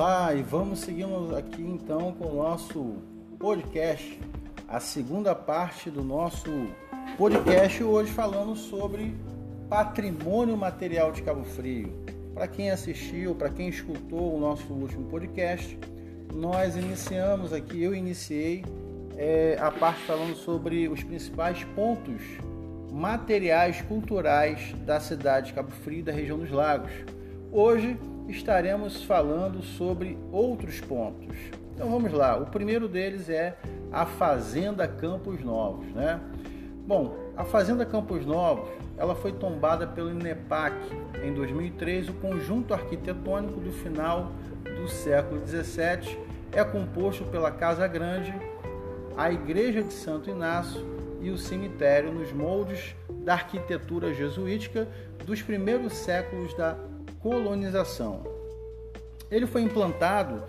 Olá e vamos seguindo aqui então com o nosso podcast, a segunda parte do nosso podcast hoje falando sobre patrimônio material de Cabo Frio. Para quem assistiu, para quem escutou o nosso último podcast, nós iniciamos aqui, eu iniciei é, a parte falando sobre os principais pontos materiais culturais da cidade de Cabo Frio e da região dos lagos. Hoje estaremos falando sobre outros pontos. Então vamos lá. O primeiro deles é a Fazenda Campos Novos, né? Bom, a Fazenda Campos Novos, ela foi tombada pelo INEPAC em 2003. O conjunto arquitetônico do final do século 17 é composto pela Casa Grande, a Igreja de Santo Inácio e o cemitério nos moldes da arquitetura jesuítica dos primeiros séculos da colonização. Ele foi implantado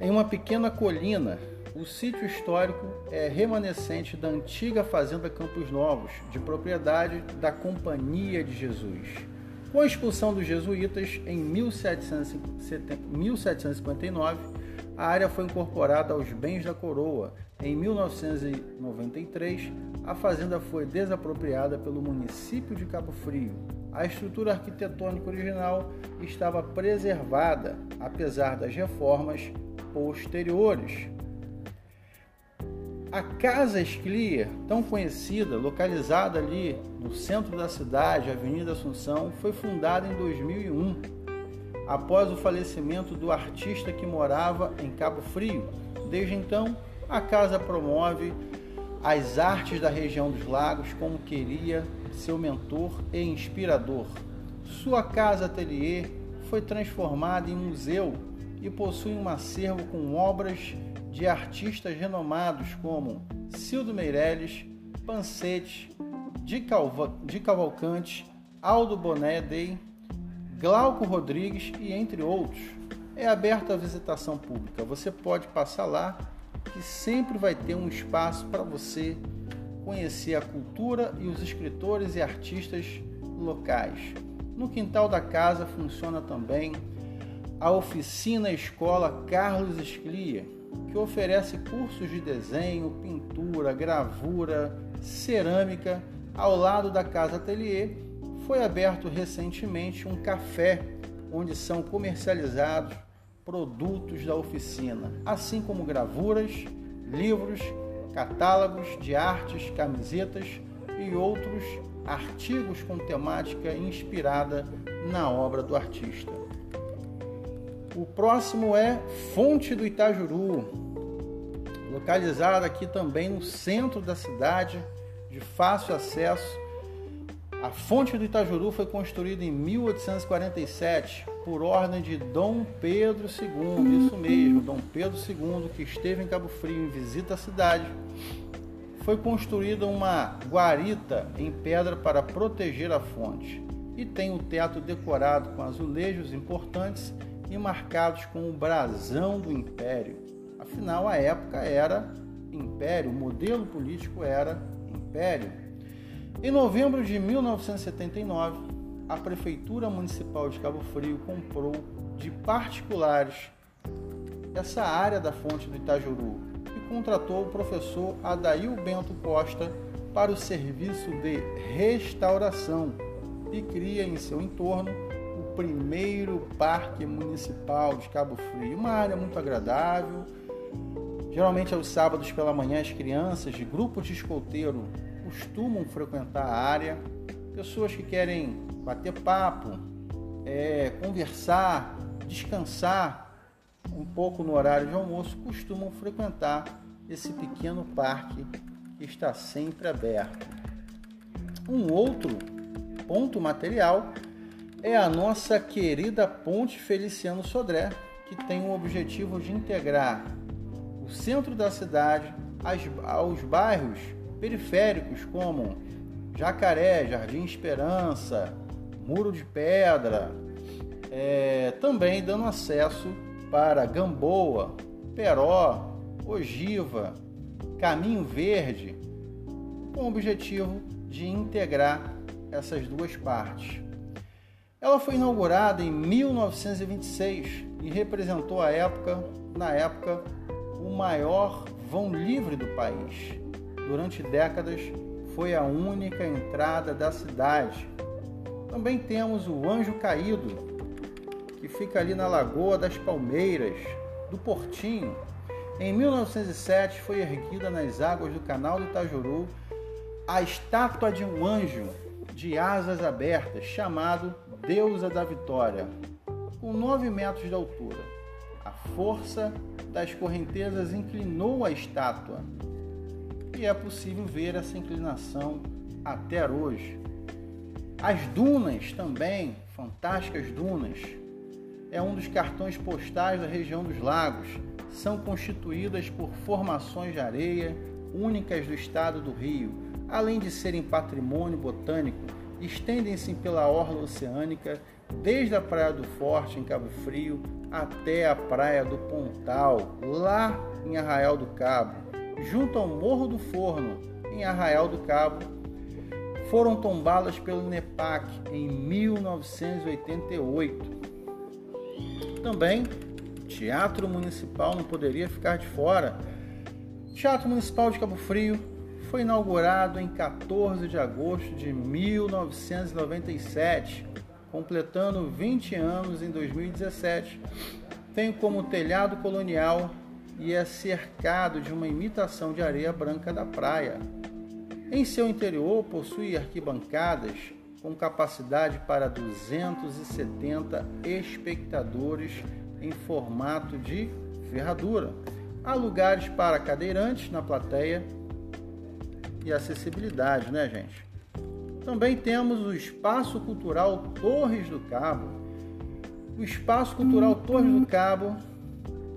em uma pequena colina. O sítio histórico é remanescente da antiga fazenda Campos Novos, de propriedade da Companhia de Jesus. Com a expulsão dos jesuítas em 1759, a área foi incorporada aos bens da coroa. Em 1993, a fazenda foi desapropriada pelo município de Cabo Frio. A estrutura arquitetônica original estava preservada, apesar das reformas posteriores. A Casa Esclia, tão conhecida, localizada ali no centro da cidade, Avenida Assunção, foi fundada em 2001, após o falecimento do artista que morava em Cabo Frio. Desde então, a casa promove as artes da região dos lagos como queria seu mentor e inspirador. Sua casa atelier foi transformada em museu e possui um acervo com obras de artistas renomados como Cildo Meirelles, Pansete, de, Cavalcante, Aldo Bonedey, Glauco Rodrigues e entre outros. É aberta a visitação pública. Você pode passar lá que sempre vai ter um espaço para você conhecer a cultura e os escritores e artistas locais. No quintal da casa funciona também a oficina Escola Carlos Esclia, que oferece cursos de desenho, pintura, gravura, cerâmica. Ao lado da Casa Atelier foi aberto recentemente um café onde são comercializados produtos da oficina, assim como gravuras, livros, catálogos de artes, camisetas e outros artigos com temática inspirada na obra do artista. O próximo é Fonte do Itajuru, localizada aqui também no centro da cidade, de fácil acesso. A Fonte do Itajuru foi construída em 1847 por ordem de Dom Pedro II, isso mesmo, Dom Pedro II, que esteve em Cabo Frio em visita à cidade. Foi construída uma guarita em pedra para proteger a fonte e tem o teto decorado com azulejos importantes e marcados com o brasão do império. Afinal, a época era império, o modelo político era império. Em novembro de 1979, a Prefeitura Municipal de Cabo Frio comprou de particulares essa área da fonte do Itajuru e contratou o professor Adail Bento Costa para o serviço de restauração e cria em seu entorno primeiro parque municipal de Cabo Frio. Uma área muito agradável. Geralmente aos sábados pela manhã as crianças de grupos de escoteiro costumam frequentar a área. Pessoas que querem bater papo, é, conversar, descansar um pouco no horário de almoço costumam frequentar esse pequeno parque que está sempre aberto. Um outro ponto material é a nossa querida Ponte Feliciano Sodré, que tem o objetivo de integrar o centro da cidade aos bairros periféricos como Jacaré, Jardim Esperança, Muro de Pedra, é, também dando acesso para Gamboa, Peró, Ogiva, Caminho Verde, com o objetivo de integrar essas duas partes. Ela foi inaugurada em 1926 e representou a época, na época, o maior vão livre do país. Durante décadas foi a única entrada da cidade. Também temos o Anjo Caído, que fica ali na Lagoa das Palmeiras, do Portinho. Em 1907 foi erguida nas águas do canal do Itajuru a estátua de um anjo de asas abertas, chamado Deusa da Vitória, com 9 metros de altura. A força das correntezas inclinou a estátua e é possível ver essa inclinação até hoje. As dunas também, fantásticas dunas, é um dos cartões postais da região dos lagos. São constituídas por formações de areia únicas do estado do Rio, além de serem patrimônio botânico, estendem-se pela orla oceânica, desde a Praia do Forte, em Cabo Frio, até a Praia do Pontal, lá em Arraial do Cabo, junto ao Morro do Forno, em Arraial do Cabo, foram tombadas pelo NEPAC em 1988. Também, Teatro Municipal não poderia ficar de fora. Teatro Municipal de Cabo Frio foi inaugurado em 14 de agosto de 1997, completando 20 anos em 2017. Tem como telhado colonial e é cercado de uma imitação de areia branca da praia. Em seu interior possui arquibancadas com capacidade para 270 espectadores em formato de ferradura. Há lugares para cadeirantes na plateia e acessibilidade, né, gente? Também temos o Espaço Cultural Torres do Cabo. O Espaço Cultural Torres do Cabo,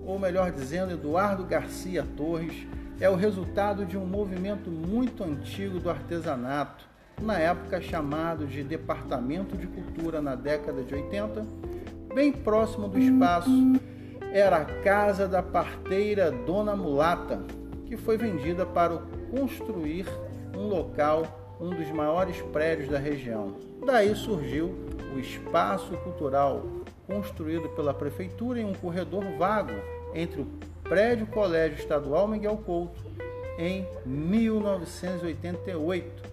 ou melhor dizendo, Eduardo Garcia Torres, é o resultado de um movimento muito antigo do artesanato na época chamado de Departamento de Cultura na década de 80, bem próximo do espaço era a casa da parteira Dona Mulata, que foi vendida para construir um local, um dos maiores prédios da região. Daí surgiu o espaço cultural, construído pela prefeitura em um corredor vago entre o prédio Colégio Estadual Miguel Couto em 1988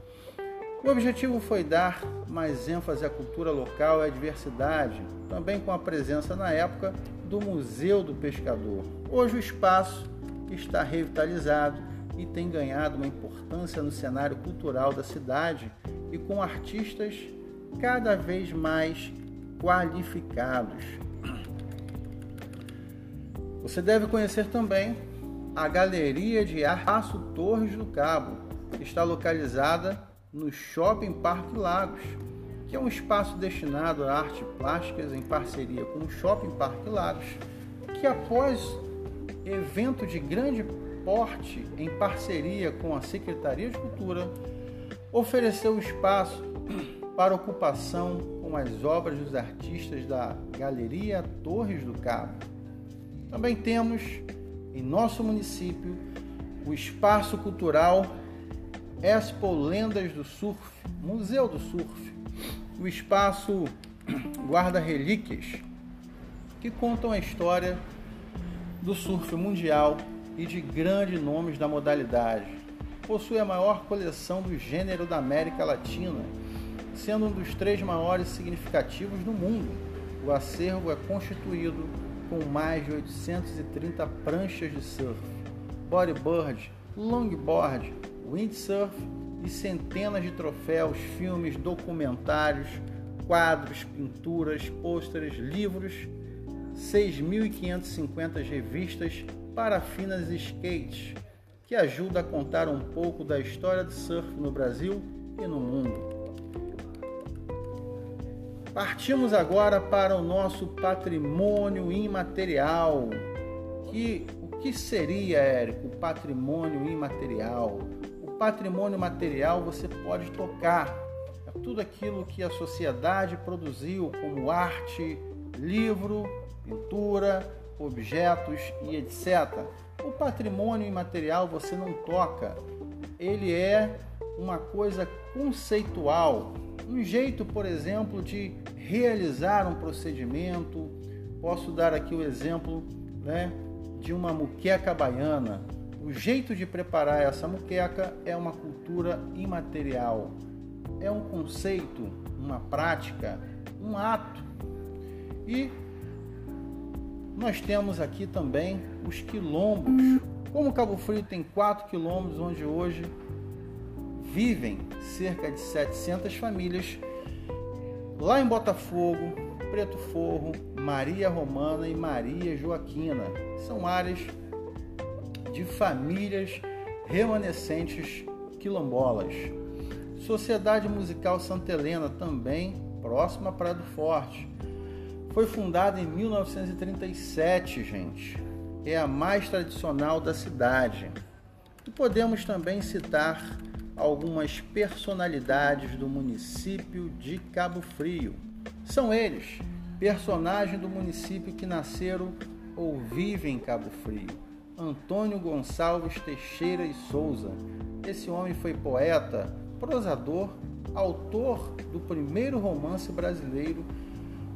o objetivo foi dar mais ênfase à cultura local e à diversidade, também com a presença na época do Museu do Pescador. Hoje o espaço está revitalizado e tem ganhado uma importância no cenário cultural da cidade e com artistas cada vez mais qualificados. Você deve conhecer também a Galeria de Arte Torres do Cabo, que está localizada no Shopping Parque Lagos, que é um espaço destinado a artes plásticas em parceria com o Shopping Parque Lagos, que após evento de grande porte em parceria com a Secretaria de Cultura, ofereceu espaço para ocupação com as obras dos artistas da Galeria Torres do Cabo. Também temos em nosso município o Espaço Cultural Expo Lendas do Surf, Museu do Surf, o espaço guarda relíquias que contam a história do surf mundial e de grandes nomes da modalidade. Possui a maior coleção do gênero da América Latina, sendo um dos três maiores significativos do mundo. O acervo é constituído com mais de 830 pranchas de surf, bodyboard, longboard, windsurf e centenas de troféus, filmes, documentários, quadros, pinturas, pôsteres, livros, 6.550 revistas, parafinas e skates, que ajuda a contar um pouco da história do surf no Brasil e no mundo. Partimos agora para o nosso patrimônio imaterial. Que, o que seria, Érico, patrimônio imaterial? patrimônio material você pode tocar. É tudo aquilo que a sociedade produziu, como arte, livro, pintura, objetos e etc. O patrimônio imaterial você não toca, ele é uma coisa conceitual, Um jeito, por exemplo, de realizar um procedimento. Posso dar aqui o exemplo né, de uma muqueca baiana. O jeito de preparar essa muqueca é uma cultura imaterial, é um conceito, uma prática, um ato. E nós temos aqui também os quilombos. Como Cabo Frio tem 4 quilômetros onde hoje vivem cerca de 700 famílias, lá em Botafogo, Preto Forro, Maria Romana e Maria Joaquina. São áreas de famílias remanescentes quilombolas. Sociedade Musical Santa Helena, também próxima a Praia do Forte. Foi fundada em 1937, gente. É a mais tradicional da cidade. E podemos também citar algumas personalidades do município de Cabo Frio. São eles, personagens do município que nasceram ou vivem em Cabo Frio. Antônio Gonçalves Teixeira e Souza. Esse homem foi poeta, prosador, autor do primeiro romance brasileiro,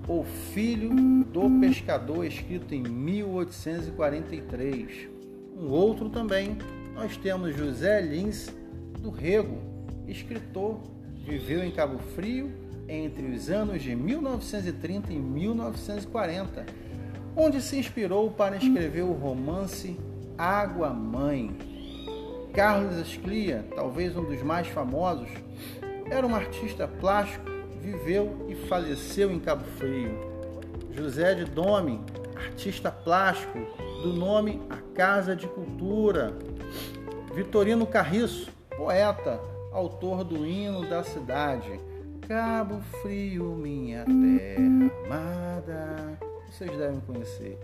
O Filho do Pescador, escrito em 1843. Um outro também, nós temos José Lins do Rego, escritor, viveu em Cabo Frio entre os anos de 1930 e 1940, onde se inspirou para escrever o romance Água Mãe. Carlos Esclia, talvez um dos mais famosos, era um artista plástico, viveu e faleceu em Cabo Frio. José de Dome, artista plástico, do nome A Casa de Cultura. Vitorino Carriço, poeta, autor do hino da cidade. Cabo Frio, minha terra amada. Vocês devem conhecer.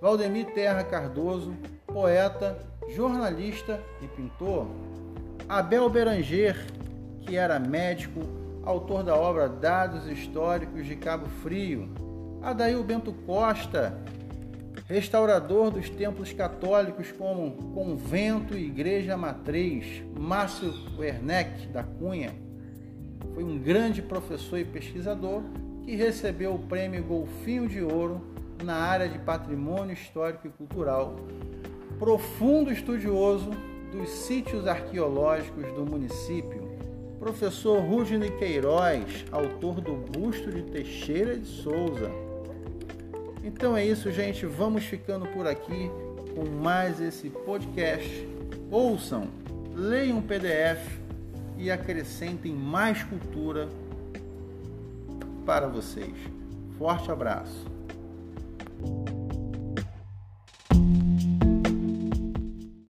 Valdemir Terra Cardoso, poeta, jornalista e pintor. Abel Beranger, que era médico, autor da obra Dados Históricos de Cabo Frio. Adail Bento Costa, restaurador dos templos católicos como Convento e Igreja Matriz. Márcio Werneck da Cunha foi um grande professor e pesquisador que recebeu o prêmio Golfinho de Ouro na área de patrimônio histórico e cultural. Profundo estudioso dos sítios arqueológicos do município, professor Rudney Queiroz, autor do Busto de Teixeira de Souza. Então é isso, gente. Vamos ficando por aqui com mais esse podcast. Ouçam, leiam o PDF e acrescentem mais cultura para vocês. Forte abraço.